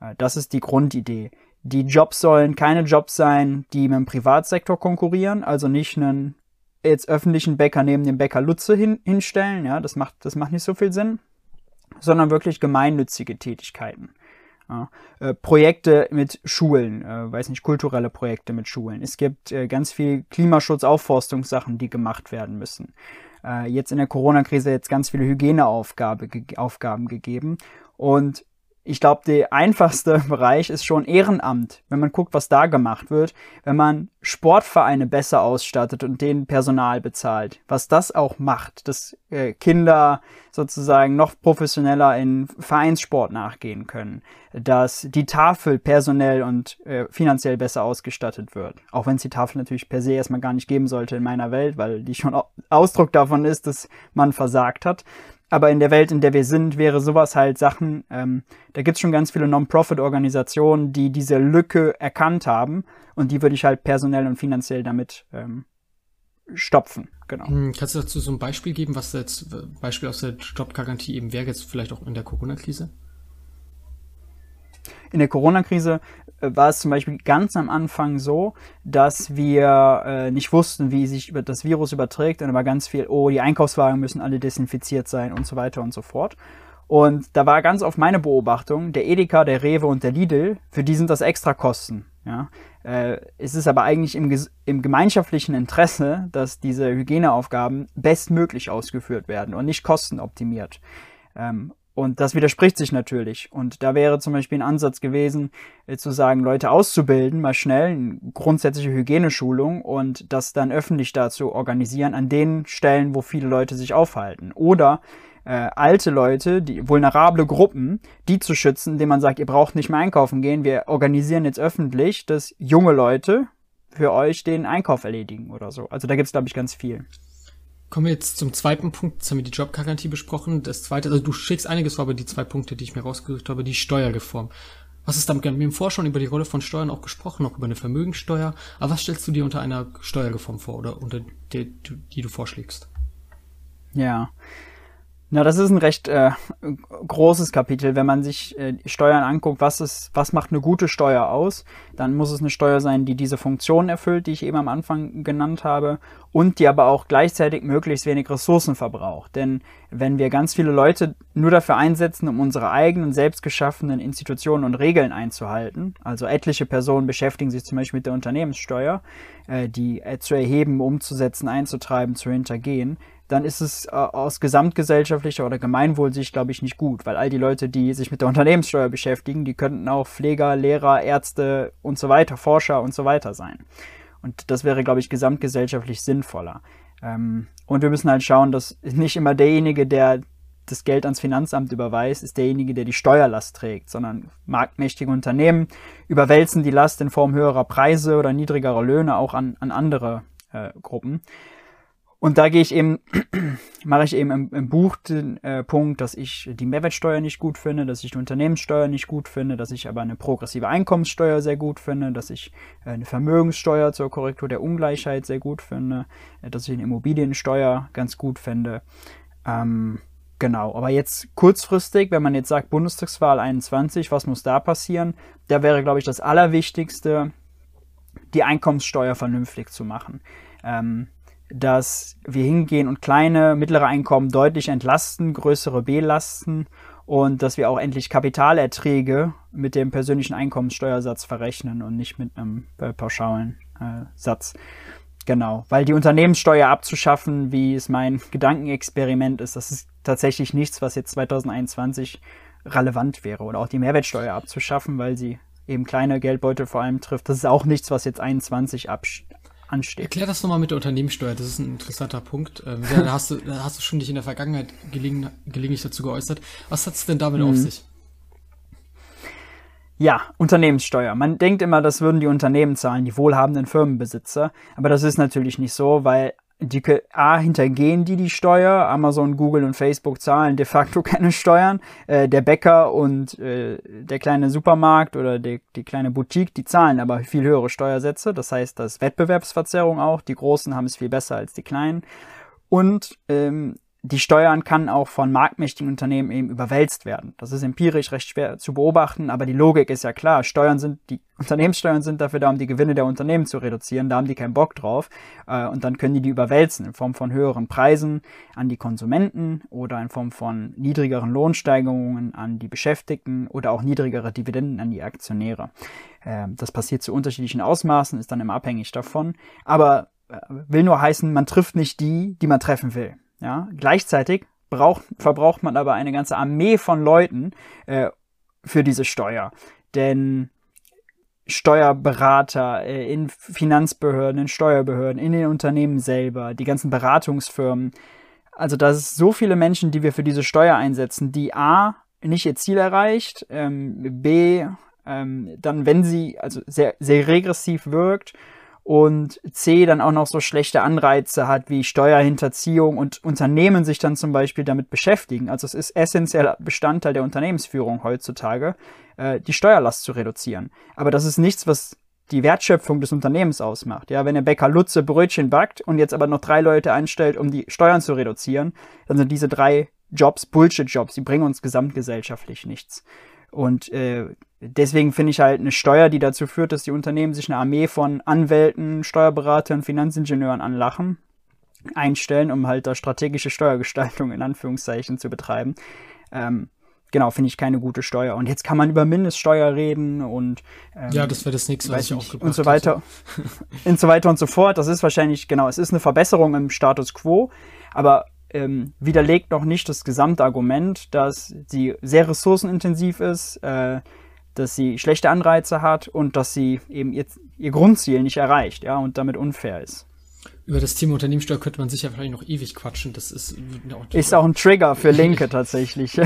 Speaker 2: Äh, das ist die Grundidee. Die Jobs sollen keine Jobs sein, die mit dem Privatsektor konkurrieren, also nicht einen jetzt öffentlichen Bäcker neben dem Bäcker Lutze hin, hinstellen, ja, das macht, das macht nicht so viel Sinn, sondern wirklich gemeinnützige Tätigkeiten. Ja, äh, Projekte mit Schulen, äh, weiß nicht, kulturelle Projekte mit Schulen. Es gibt äh, ganz viel Klimaschutz, Aufforstungssachen, die gemacht werden müssen. Äh, jetzt in der Corona-Krise jetzt ganz viele Hygieneaufgaben ge gegeben. Und ich glaube, der einfachste [laughs] Bereich ist schon Ehrenamt, wenn man guckt, was da gemacht wird, wenn man Sportvereine besser ausstattet und denen Personal bezahlt, was das auch macht, dass äh, Kinder sozusagen noch professioneller in Vereinssport nachgehen können, dass die Tafel personell und äh, finanziell besser ausgestattet wird, auch wenn es die Tafel natürlich per se erstmal gar nicht geben sollte in meiner Welt, weil die schon Ausdruck davon ist, dass man versagt hat. Aber in der Welt, in der wir sind, wäre sowas halt Sachen, ähm, da gibt's schon ganz viele Non-Profit-Organisationen, die diese Lücke erkannt haben und die würde ich halt personell und finanziell damit ähm, stopfen. Genau. Hm,
Speaker 1: kannst du dazu so ein Beispiel geben, was jetzt Beispiel aus der Jobgarantie eben wäre, jetzt vielleicht auch in der Corona-Krise?
Speaker 2: In der Corona-Krise war es zum Beispiel ganz am Anfang so, dass wir äh, nicht wussten, wie sich das Virus überträgt und da war ganz viel, oh, die Einkaufswagen müssen alle desinfiziert sein und so weiter und so fort. Und da war ganz auf meine Beobachtung, der Edeka, der Rewe und der Lidl, für die sind das extra Kosten. Ja? Äh, es ist aber eigentlich im, im gemeinschaftlichen Interesse, dass diese Hygieneaufgaben bestmöglich ausgeführt werden und nicht kostenoptimiert. Ähm, und das widerspricht sich natürlich. Und da wäre zum Beispiel ein Ansatz gewesen, äh, zu sagen, Leute auszubilden, mal schnell, eine grundsätzliche Hygieneschulung und das dann öffentlich dazu organisieren an den Stellen, wo viele Leute sich aufhalten. Oder äh, alte Leute, die vulnerable Gruppen, die zu schützen, indem man sagt, ihr braucht nicht mehr einkaufen gehen, wir organisieren jetzt öffentlich, dass junge Leute für euch den Einkauf erledigen oder so. Also da gibt's glaube ich, ganz viel.
Speaker 1: Kommen wir jetzt zum zweiten Punkt. Jetzt haben wir die Jobgarantie besprochen. Das zweite, also du schickst einiges vor, aber die zwei Punkte, die ich mir rausgesucht habe, die Steuerreform. Was ist damit? Wir haben im schon über die Rolle von Steuern auch gesprochen, auch über eine Vermögensteuer. Aber was stellst du dir unter einer Steuerreform vor oder unter der, die du vorschlägst?
Speaker 2: Ja, na, das ist ein recht äh, großes Kapitel. Wenn man sich äh, Steuern anguckt, was ist, was macht eine gute Steuer aus, dann muss es eine Steuer sein, die diese Funktion erfüllt, die ich eben am Anfang genannt habe, und die aber auch gleichzeitig möglichst wenig Ressourcen verbraucht. Denn wenn wir ganz viele Leute nur dafür einsetzen, um unsere eigenen selbstgeschaffenen Institutionen und Regeln einzuhalten, also etliche Personen beschäftigen sich zum Beispiel mit der Unternehmenssteuer, äh, die äh, zu erheben, umzusetzen, einzutreiben, zu hintergehen, dann ist es äh, aus gesamtgesellschaftlicher oder Gemeinwohlsicht, glaube ich, nicht gut, weil all die Leute, die sich mit der Unternehmenssteuer beschäftigen, die könnten auch Pfleger, Lehrer, Ärzte und so weiter, Forscher und so weiter sein. Und das wäre, glaube ich, gesamtgesellschaftlich sinnvoller. Ähm, und wir müssen halt schauen, dass nicht immer derjenige, der das Geld ans Finanzamt überweist, ist derjenige, der die Steuerlast trägt, sondern marktmächtige Unternehmen überwälzen die Last in Form höherer Preise oder niedrigerer Löhne auch an, an andere äh, Gruppen. Und da gehe ich eben, [clears throat] mache ich eben im, im Buch den äh, Punkt, dass ich die Mehrwertsteuer nicht gut finde, dass ich die Unternehmenssteuer nicht gut finde, dass ich aber eine progressive Einkommenssteuer sehr gut finde, dass ich äh, eine Vermögenssteuer zur Korrektur der Ungleichheit sehr gut finde, äh, dass ich eine Immobiliensteuer ganz gut finde. Ähm, genau, aber jetzt kurzfristig, wenn man jetzt sagt Bundestagswahl 21, was muss da passieren? Da wäre, glaube ich, das Allerwichtigste, die Einkommenssteuer vernünftig zu machen. Ähm, dass wir hingehen und kleine, mittlere Einkommen deutlich entlasten, größere belasten und dass wir auch endlich Kapitalerträge mit dem persönlichen Einkommenssteuersatz verrechnen und nicht mit einem äh, pauschalen äh, Satz. Genau, weil die Unternehmenssteuer abzuschaffen, wie es mein [laughs] Gedankenexperiment ist, das ist tatsächlich nichts, was jetzt 2021 relevant wäre. Oder auch die Mehrwertsteuer abzuschaffen, weil sie eben kleine Geldbeutel vor allem trifft. Das ist auch nichts, was jetzt 21 ansteht.
Speaker 1: Erklär das nochmal mit der Unternehmenssteuer, das ist ein interessanter Punkt. Ähm, da, hast du, da hast du schon dich in der Vergangenheit gelegen, gelegentlich dazu geäußert. Was hat es denn damit mhm. auf sich?
Speaker 2: Ja, Unternehmenssteuer. Man denkt immer, das würden die Unternehmen zahlen, die wohlhabenden Firmenbesitzer. Aber das ist natürlich nicht so, weil die A hintergehen die die Steuer. Amazon, Google und Facebook zahlen de facto [laughs] keine Steuern. Äh, der Bäcker und äh, der kleine Supermarkt oder die, die kleine Boutique, die zahlen aber viel höhere Steuersätze. Das heißt, das Wettbewerbsverzerrung auch. Die Großen haben es viel besser als die Kleinen. Und ähm, die Steuern kann auch von marktmächtigen Unternehmen eben überwälzt werden. Das ist empirisch recht schwer zu beobachten, aber die Logik ist ja klar. Steuern sind, die Unternehmenssteuern sind dafür da, um die Gewinne der Unternehmen zu reduzieren. Da haben die keinen Bock drauf. Äh, und dann können die die überwälzen in Form von höheren Preisen an die Konsumenten oder in Form von niedrigeren Lohnsteigerungen an die Beschäftigten oder auch niedrigere Dividenden an die Aktionäre. Ähm, das passiert zu unterschiedlichen Ausmaßen, ist dann immer abhängig davon. Aber äh, will nur heißen, man trifft nicht die, die man treffen will. Ja, gleichzeitig braucht, verbraucht man aber eine ganze Armee von Leuten äh, für diese Steuer. Denn Steuerberater äh, in Finanzbehörden, in Steuerbehörden, in den Unternehmen selber, die ganzen Beratungsfirmen. Also da ist so viele Menschen, die wir für diese Steuer einsetzen, die A, nicht ihr Ziel erreicht, ähm, B, ähm, dann wenn sie also sehr, sehr regressiv wirkt und C dann auch noch so schlechte Anreize hat wie Steuerhinterziehung und Unternehmen sich dann zum Beispiel damit beschäftigen. Also es ist essentieller Bestandteil der Unternehmensführung heutzutage, äh, die Steuerlast zu reduzieren. Aber das ist nichts, was die Wertschöpfung des Unternehmens ausmacht. Ja, wenn der Bäcker Lutze Brötchen backt und jetzt aber noch drei Leute einstellt, um die Steuern zu reduzieren, dann sind diese drei Jobs Bullshit-Jobs. Die bringen uns gesamtgesellschaftlich nichts. Und äh, deswegen finde ich halt eine Steuer, die dazu führt, dass die Unternehmen sich eine Armee von Anwälten, Steuerberatern, Finanzingenieuren anlachen, einstellen, um halt da strategische Steuergestaltung in Anführungszeichen zu betreiben. Ähm, genau, finde ich keine gute Steuer. Und jetzt kann man über Mindeststeuer reden und
Speaker 1: ähm, ja, das wäre das nächste, was ich auch
Speaker 2: und so weiter [laughs] und so weiter und so fort. Das ist wahrscheinlich genau, es ist eine Verbesserung im Status quo, aber ähm, widerlegt noch nicht das Gesamtargument, dass sie sehr ressourcenintensiv ist, äh, dass sie schlechte Anreize hat und dass sie eben ihr, ihr Grundziel nicht erreicht, ja, und damit unfair ist.
Speaker 1: Über das Thema Unternehmenssteuer könnte man sicher wahrscheinlich noch ewig quatschen. Das ist,
Speaker 2: auch ist auch ein Trigger für Linke [laughs] tatsächlich.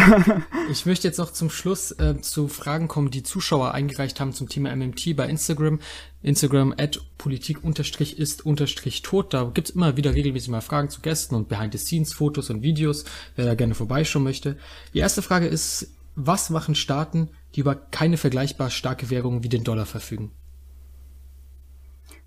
Speaker 1: ich möchte jetzt noch zum Schluss äh, zu Fragen kommen, die Zuschauer eingereicht haben zum Thema MMT bei Instagram. Instagram at politik unterstrich ist unterstrich tot. Da gibt's immer wieder regelmäßig mal Fragen zu Gästen und Behind-the-Scenes-Fotos und Videos, wer da gerne vorbeischauen möchte. Die erste Frage ist, was machen Staaten, die über keine vergleichbar starke Währung wie den Dollar verfügen?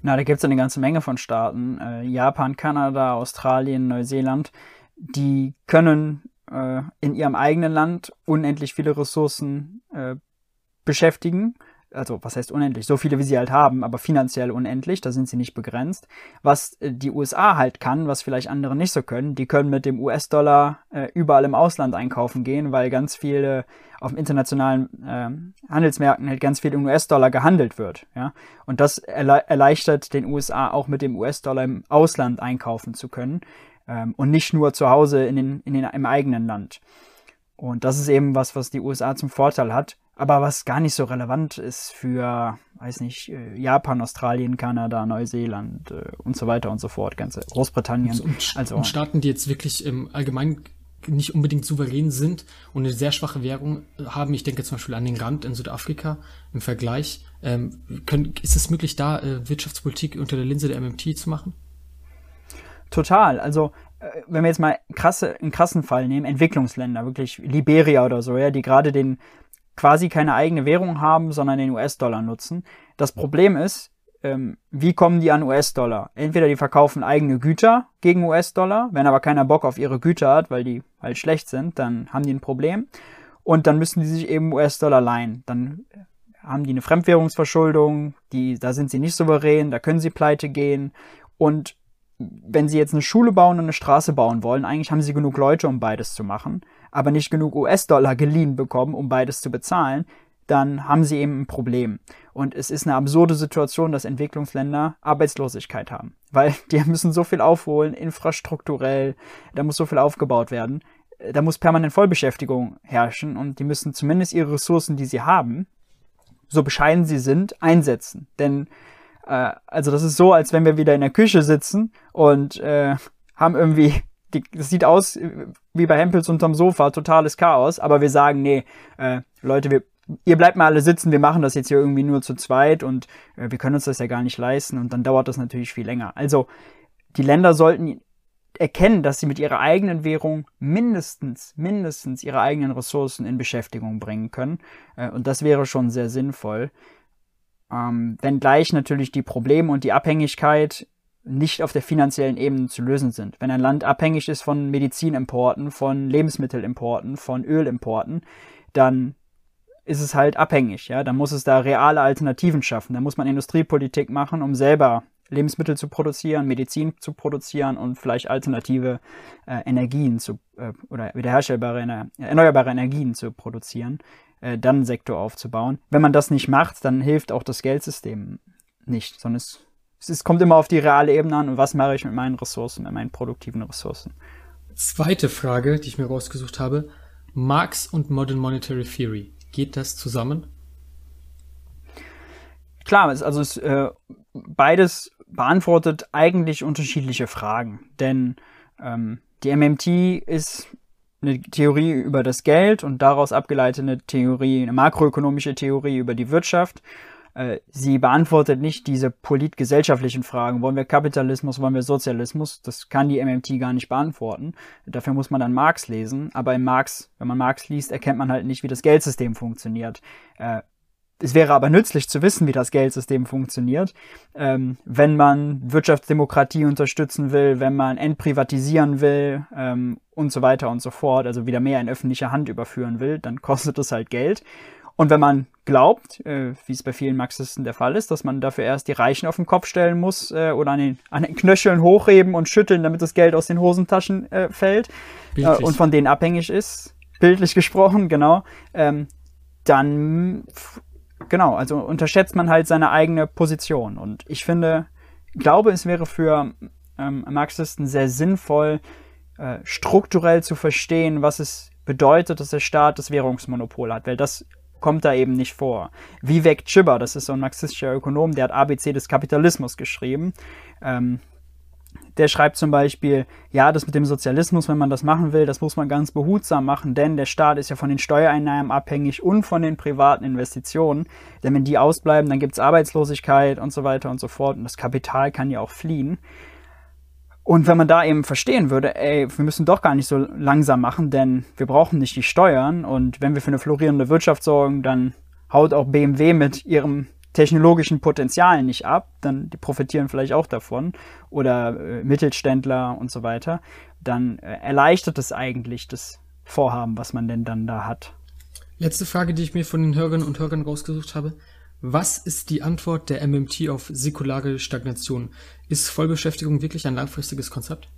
Speaker 2: Na, da gibt es eine ganze Menge von Staaten. Äh, Japan, Kanada, Australien, Neuseeland. Die können äh, in ihrem eigenen Land unendlich viele Ressourcen äh, beschäftigen also was heißt unendlich, so viele wie sie halt haben, aber finanziell unendlich, da sind sie nicht begrenzt. Was äh, die USA halt kann, was vielleicht andere nicht so können, die können mit dem US-Dollar äh, überall im Ausland einkaufen gehen, weil ganz viele auf internationalen äh, Handelsmärkten halt ganz viel im US-Dollar gehandelt wird, ja. Und das erle erleichtert den USA auch mit dem US-Dollar im Ausland einkaufen zu können ähm, und nicht nur zu Hause in den, in den, im eigenen Land. Und das ist eben was, was die USA zum Vorteil hat aber was gar nicht so relevant ist für, weiß nicht, äh, Japan, Australien, Kanada, Neuseeland äh, und so weiter und so fort, ganze Großbritannien.
Speaker 1: Und, also, und Staaten, die jetzt wirklich im Allgemeinen nicht unbedingt souverän sind und eine sehr schwache Währung haben. Ich denke zum Beispiel an den Rand in Südafrika im Vergleich. Ähm, können, ist es möglich, da äh, Wirtschaftspolitik unter der Linse der MMT zu machen?
Speaker 2: Total. Also wenn wir jetzt mal krasse, einen krassen Fall nehmen, Entwicklungsländer, wirklich Liberia oder so, ja, die gerade den quasi keine eigene Währung haben, sondern den US-Dollar nutzen. Das Problem ist, ähm, wie kommen die an US-Dollar? Entweder die verkaufen eigene Güter gegen US-Dollar, wenn aber keiner Bock auf ihre Güter hat, weil die halt schlecht sind, dann haben die ein Problem. Und dann müssen die sich eben US-Dollar leihen. Dann haben die eine Fremdwährungsverschuldung, die, da sind sie nicht souverän, da können sie pleite gehen. Und wenn sie jetzt eine Schule bauen und eine Straße bauen wollen, eigentlich haben sie genug Leute, um beides zu machen aber nicht genug US-Dollar geliehen bekommen, um beides zu bezahlen, dann haben sie eben ein Problem. Und es ist eine absurde Situation, dass Entwicklungsländer Arbeitslosigkeit haben, weil [laughs] die müssen so viel aufholen, infrastrukturell, da muss so viel aufgebaut werden, da muss permanent Vollbeschäftigung herrschen und die müssen zumindest ihre Ressourcen, die sie haben, so bescheiden sie sind, einsetzen. Denn äh, also das ist so, als wenn wir wieder in der Küche sitzen und äh, haben irgendwie die, das sieht aus wie bei Hempels unterm Sofa, totales Chaos, aber wir sagen, nee, äh, Leute, wir ihr bleibt mal alle sitzen, wir machen das jetzt hier irgendwie nur zu zweit und äh, wir können uns das ja gar nicht leisten und dann dauert das natürlich viel länger. Also die Länder sollten erkennen, dass sie mit ihrer eigenen Währung mindestens, mindestens ihre eigenen Ressourcen in Beschäftigung bringen können. Äh, und das wäre schon sehr sinnvoll. Ähm, wenngleich natürlich die Probleme und die Abhängigkeit nicht auf der finanziellen Ebene zu lösen sind. Wenn ein Land abhängig ist von Medizinimporten, von Lebensmittelimporten, von Ölimporten, dann ist es halt abhängig, ja. Dann muss es da reale Alternativen schaffen. Da muss man Industriepolitik machen, um selber Lebensmittel zu produzieren, Medizin zu produzieren und vielleicht alternative äh, Energien zu äh, oder wiederherstellbare erneuerbare Energien zu produzieren, äh, dann einen Sektor aufzubauen. Wenn man das nicht macht, dann hilft auch das Geldsystem nicht, sondern es, es kommt immer auf die reale Ebene an und was mache ich mit meinen Ressourcen, mit meinen produktiven Ressourcen.
Speaker 1: Zweite Frage, die ich mir rausgesucht habe. Marx und Modern Monetary Theory. Geht das zusammen?
Speaker 2: Klar, also es, äh, beides beantwortet eigentlich unterschiedliche Fragen. Denn ähm, die MMT ist eine Theorie über das Geld und daraus abgeleitete Theorie, eine makroökonomische Theorie über die Wirtschaft. Äh, sie beantwortet nicht diese politgesellschaftlichen Fragen. Wollen wir Kapitalismus, wollen wir Sozialismus? Das kann die MMT gar nicht beantworten. Dafür muss man dann Marx lesen. Aber in Marx, wenn man Marx liest, erkennt man halt nicht, wie das Geldsystem funktioniert. Es wäre aber nützlich zu wissen, wie das Geldsystem funktioniert, ähm, wenn man Wirtschaftsdemokratie unterstützen will, wenn man entprivatisieren will ähm, und so weiter und so fort, also wieder mehr in öffentliche Hand überführen will, dann kostet es halt Geld. Und wenn man glaubt, äh, wie es bei vielen Marxisten der Fall ist, dass man dafür erst die Reichen auf den Kopf stellen muss äh, oder an den, an den Knöcheln hochheben und schütteln, damit das Geld aus den Hosentaschen äh, fällt äh, und von denen abhängig ist, bildlich gesprochen, genau, ähm, dann genau, also unterschätzt man halt seine eigene Position. Und ich finde, glaube, es wäre für ähm, Marxisten sehr sinnvoll, äh, strukturell zu verstehen, was es bedeutet, dass der Staat das Währungsmonopol hat, weil das kommt da eben nicht vor. Vivek Chibber, das ist so ein marxistischer Ökonom, der hat ABC des Kapitalismus geschrieben. Ähm, der schreibt zum Beispiel, ja, das mit dem Sozialismus, wenn man das machen will, das muss man ganz behutsam machen, denn der Staat ist ja von den Steuereinnahmen abhängig und von den privaten Investitionen. Denn wenn die ausbleiben, dann gibt es Arbeitslosigkeit und so weiter und so fort und das Kapital kann ja auch fliehen. Und wenn man da eben verstehen würde, ey, wir müssen doch gar nicht so langsam machen, denn wir brauchen nicht die Steuern und wenn wir für eine florierende Wirtschaft sorgen, dann haut auch BMW mit ihrem technologischen Potenzial nicht ab, dann die profitieren vielleicht auch davon oder äh, Mittelständler und so weiter, dann äh, erleichtert es eigentlich das Vorhaben, was man denn dann da hat.
Speaker 1: Letzte Frage, die ich mir von den Hörerinnen und Hörern rausgesucht habe. Was ist die Antwort der MMT auf säkulare Stagnation? Ist Vollbeschäftigung wirklich ein langfristiges Konzept?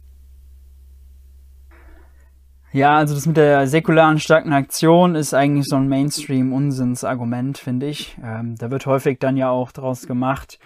Speaker 2: Ja, also das mit der säkularen Stagnation ist eigentlich so ein Mainstream-Unsinnsargument, finde ich. Ähm, da wird häufig dann ja auch draus gemacht,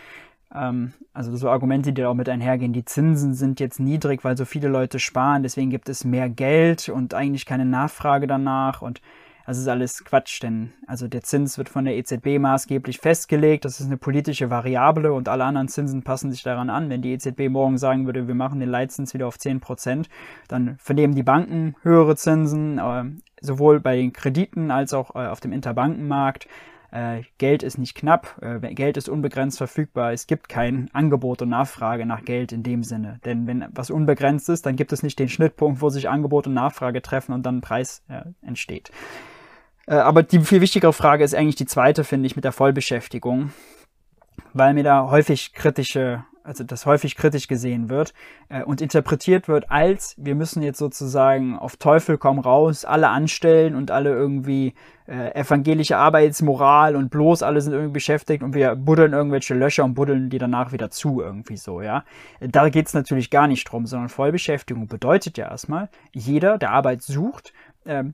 Speaker 2: ähm, also so Argumente, die da auch mit einhergehen. Die Zinsen sind jetzt niedrig, weil so viele Leute sparen, deswegen gibt es mehr Geld und eigentlich keine Nachfrage danach und das ist alles Quatsch, denn also der Zins wird von der EZB maßgeblich festgelegt. Das ist eine politische Variable und alle anderen Zinsen passen sich daran an. Wenn die EZB morgen sagen würde, wir machen den Leitzins wieder auf 10 Prozent, dann vernehmen die Banken höhere Zinsen, äh, sowohl bei den Krediten als auch äh, auf dem Interbankenmarkt. Äh, Geld ist nicht knapp, Geld ist unbegrenzt verfügbar. Es gibt kein Angebot und Nachfrage nach Geld in dem Sinne. Denn wenn was unbegrenzt ist, dann gibt es nicht den Schnittpunkt, wo sich Angebot und Nachfrage treffen und dann ein Preis entsteht. Äh, aber die viel wichtigere Frage ist eigentlich die zweite, finde ich, mit der Vollbeschäftigung, weil mir da häufig kritische, also das häufig kritisch gesehen wird äh, und interpretiert wird als, wir müssen jetzt sozusagen auf Teufel komm raus, alle anstellen und alle irgendwie äh, evangelische Arbeitsmoral und bloß alle sind irgendwie beschäftigt und wir buddeln irgendwelche Löcher und buddeln die danach wieder zu, irgendwie so, ja. Da geht's natürlich gar nicht drum, sondern Vollbeschäftigung bedeutet ja erstmal, jeder, der Arbeit sucht, ähm,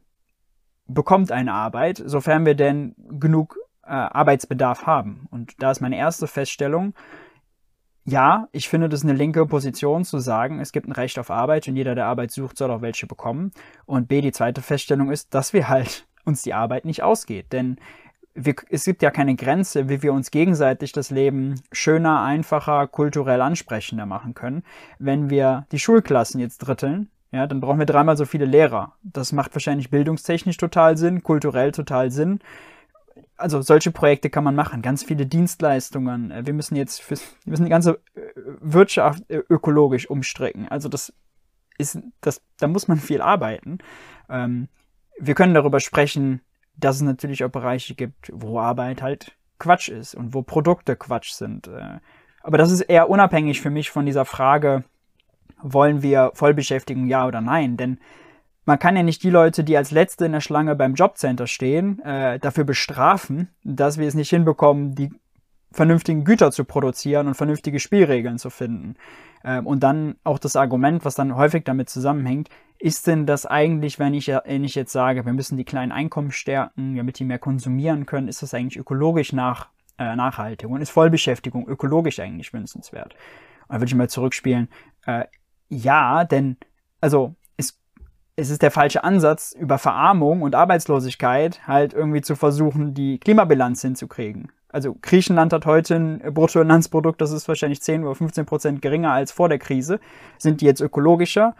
Speaker 2: bekommt eine Arbeit, sofern wir denn genug äh, Arbeitsbedarf haben. Und da ist meine erste Feststellung, ja, ich finde das eine linke Position zu sagen, es gibt ein Recht auf Arbeit und jeder, der Arbeit sucht, soll auch welche bekommen. Und B, die zweite Feststellung ist, dass wir halt [laughs] uns die Arbeit nicht ausgeht. Denn wir, es gibt ja keine Grenze, wie wir uns gegenseitig das Leben schöner, einfacher, kulturell ansprechender machen können. Wenn wir die Schulklassen jetzt dritteln, ja, dann brauchen wir dreimal so viele Lehrer. Das macht wahrscheinlich bildungstechnisch total Sinn, kulturell total Sinn. also solche Projekte kann man machen, ganz viele Dienstleistungen. Äh, wir müssen jetzt fürs, wir müssen die ganze äh, Wirtschaft äh, ökologisch umstrecken. Also das ist, das, da muss man viel arbeiten. Ähm, wir können darüber sprechen, dass es natürlich auch Bereiche gibt, wo Arbeit halt Quatsch ist und wo Produkte Quatsch sind. Aber das ist eher unabhängig für mich von dieser Frage, wollen wir Vollbeschäftigung ja oder nein? Denn man kann ja nicht die Leute, die als Letzte in der Schlange beim Jobcenter stehen, äh, dafür bestrafen, dass wir es nicht hinbekommen, die vernünftigen Güter zu produzieren und vernünftige Spielregeln zu finden. Ähm, und dann auch das Argument, was dann häufig damit zusammenhängt, ist denn das eigentlich, wenn ich, wenn ich jetzt sage, wir müssen die kleinen Einkommen stärken, damit die mehr konsumieren können, ist das eigentlich ökologisch nach, äh, nachhaltig und ist Vollbeschäftigung ökologisch eigentlich wünschenswert? Dann würde ich mal zurückspielen, äh, ja, denn, also es ist der falsche Ansatz, über Verarmung und Arbeitslosigkeit halt irgendwie zu versuchen, die Klimabilanz hinzukriegen. Also Griechenland hat heute ein Bruttoinlandsprodukt, das ist wahrscheinlich 10 oder 15 Prozent geringer als vor der Krise. Sind die jetzt ökologischer?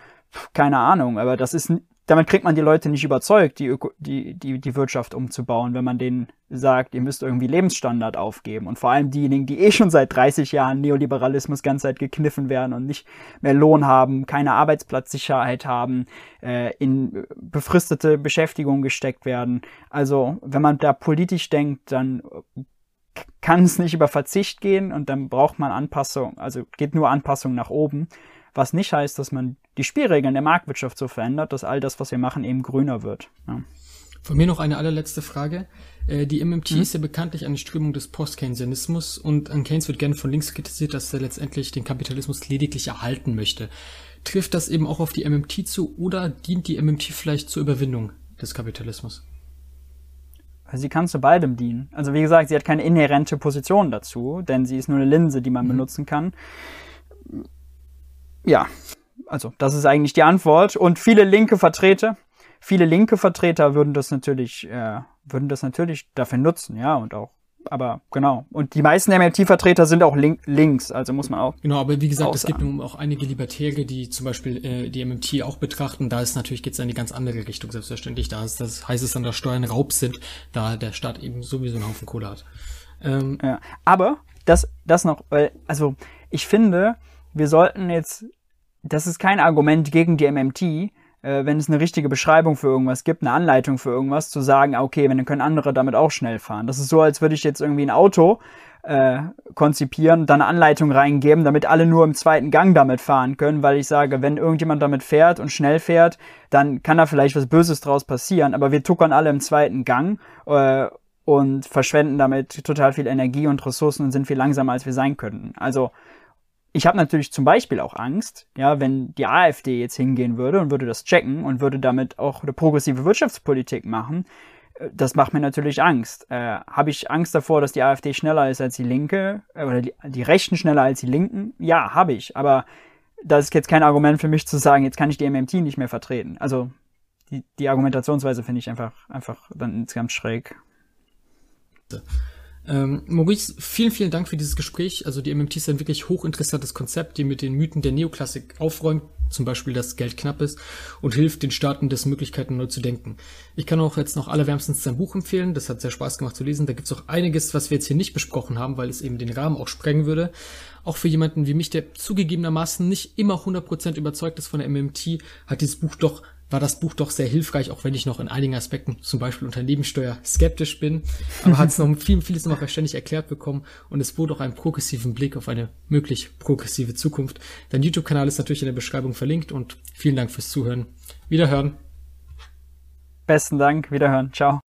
Speaker 2: Keine Ahnung, aber das ist damit kriegt man die Leute nicht überzeugt, die, Öko die, die, die Wirtschaft umzubauen, wenn man denen sagt, ihr müsst irgendwie Lebensstandard aufgeben. Und vor allem diejenigen, die eh schon seit 30 Jahren Neoliberalismus ganz Zeit gekniffen werden und nicht mehr Lohn haben, keine Arbeitsplatzsicherheit haben, äh, in befristete Beschäftigung gesteckt werden. Also, wenn man da politisch denkt, dann kann es nicht über Verzicht gehen und dann braucht man Anpassung, also geht nur Anpassung nach oben was nicht heißt, dass man die Spielregeln der Marktwirtschaft so verändert, dass all das, was wir machen, eben grüner wird. Ja.
Speaker 1: Von mir noch eine allerletzte Frage. Äh, die MMT mhm. ist ja bekanntlich eine Strömung des Post-Keynesianismus und an Keynes wird gerne von links kritisiert, dass er letztendlich den Kapitalismus lediglich erhalten möchte. Trifft das eben auch auf die MMT zu oder dient die MMT vielleicht zur Überwindung des Kapitalismus?
Speaker 2: Sie kann zu beidem dienen. Also wie gesagt, sie hat keine inhärente Position dazu, denn sie ist nur eine Linse, die man mhm. benutzen kann. Ja, also das ist eigentlich die Antwort. Und viele linke Vertreter, viele linke Vertreter würden das natürlich, äh, würden das natürlich dafür nutzen, ja, und auch. Aber genau. Und die meisten MLT-Vertreter sind auch link links, also muss man auch.
Speaker 1: Genau, aber wie gesagt, es gibt nun auch einige Libertäre, die zum Beispiel äh, die MMT auch betrachten. Da ist natürlich geht's in die ganz andere Richtung, selbstverständlich. Da ist das heißt es dann, dass Steuern Raub sind, da der Staat eben sowieso einen Haufen Kohle hat.
Speaker 2: Ähm, ja. Aber das, das noch, weil, also ich finde, wir sollten jetzt, das ist kein Argument gegen die MMT, äh, wenn es eine richtige Beschreibung für irgendwas gibt, eine Anleitung für irgendwas, zu sagen, ah, okay, wenn dann können andere damit auch schnell fahren. Das ist so, als würde ich jetzt irgendwie ein Auto äh, konzipieren, dann eine Anleitung reingeben, damit alle nur im zweiten Gang damit fahren können, weil ich sage, wenn irgendjemand damit fährt und schnell fährt, dann kann da vielleicht was Böses draus passieren, aber wir tuckern alle im zweiten Gang äh, und verschwenden damit total viel Energie und Ressourcen und sind viel langsamer, als wir sein könnten. Also ich habe natürlich zum Beispiel auch Angst, ja, wenn die AfD jetzt hingehen würde und würde das checken und würde damit auch eine progressive Wirtschaftspolitik machen, äh, das macht mir natürlich Angst. Äh, habe ich Angst davor, dass die AfD schneller ist als die Linke äh, oder die, die Rechten schneller als die Linken? Ja, habe ich. Aber das ist jetzt kein Argument für mich zu sagen, jetzt kann ich die MMT nicht mehr vertreten. Also die, die Argumentationsweise finde ich einfach, einfach dann insgesamt schräg.
Speaker 1: Ähm, Maurice, vielen, vielen Dank für dieses Gespräch. Also die MMT ist ein wirklich hochinteressantes Konzept, die mit den Mythen der Neoklassik aufräumt, zum Beispiel, dass Geld knapp ist und hilft, den Staaten des Möglichkeiten neu zu denken. Ich kann auch jetzt noch allerwärmstens sein Buch empfehlen. Das hat sehr Spaß gemacht zu lesen. Da gibt's auch einiges, was wir jetzt hier nicht besprochen haben, weil es eben den Rahmen auch sprengen würde. Auch für jemanden wie mich, der zugegebenermaßen nicht immer 100% überzeugt ist von der MMT, hat dieses Buch doch war das Buch doch sehr hilfreich, auch wenn ich noch in einigen Aspekten, zum Beispiel Unternehmenssteuer, skeptisch bin. Aber hat es noch viel, vieles noch verständlich erklärt bekommen und es bot auch einen progressiven Blick auf eine möglich progressive Zukunft. Dein YouTube-Kanal ist natürlich in der Beschreibung verlinkt und vielen Dank fürs Zuhören. Wiederhören.
Speaker 2: Besten Dank, wiederhören. Ciao.